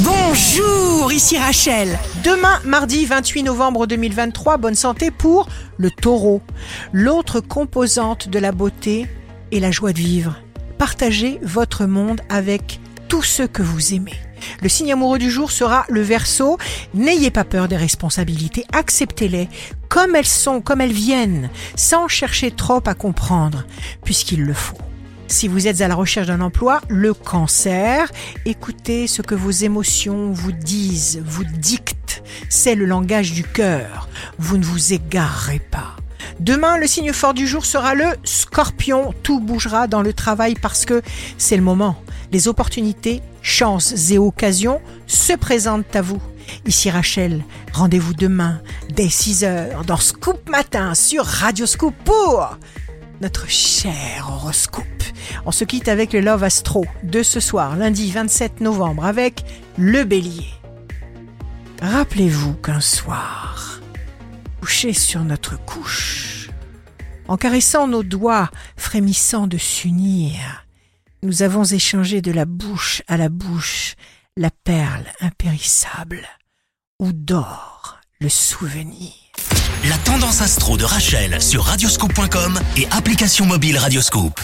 Bonjour, ici Rachel. Demain, mardi 28 novembre 2023, bonne santé pour le taureau. L'autre composante de la beauté est la joie de vivre. Partagez votre monde avec tous ceux que vous aimez. Le signe amoureux du jour sera le verso. N'ayez pas peur des responsabilités, acceptez-les comme elles sont, comme elles viennent, sans chercher trop à comprendre, puisqu'il le faut. Si vous êtes à la recherche d'un emploi, le cancer, écoutez ce que vos émotions vous disent, vous dictent. C'est le langage du cœur. Vous ne vous égarerez pas. Demain, le signe fort du jour sera le scorpion. Tout bougera dans le travail parce que c'est le moment. Les opportunités, chances et occasions se présentent à vous. Ici Rachel, rendez-vous demain dès 6h dans Scoop Matin sur Radio Scoop pour notre cher horoscope. On se quitte avec le Love Astro de ce soir, lundi 27 novembre, avec le bélier. Rappelez-vous qu'un soir, couché sur notre couche, en caressant nos doigts frémissants de s'unir, nous avons échangé de la bouche à la bouche la perle impérissable où dort le souvenir. La tendance astro de Rachel sur radioscope.com et application mobile Radioscope.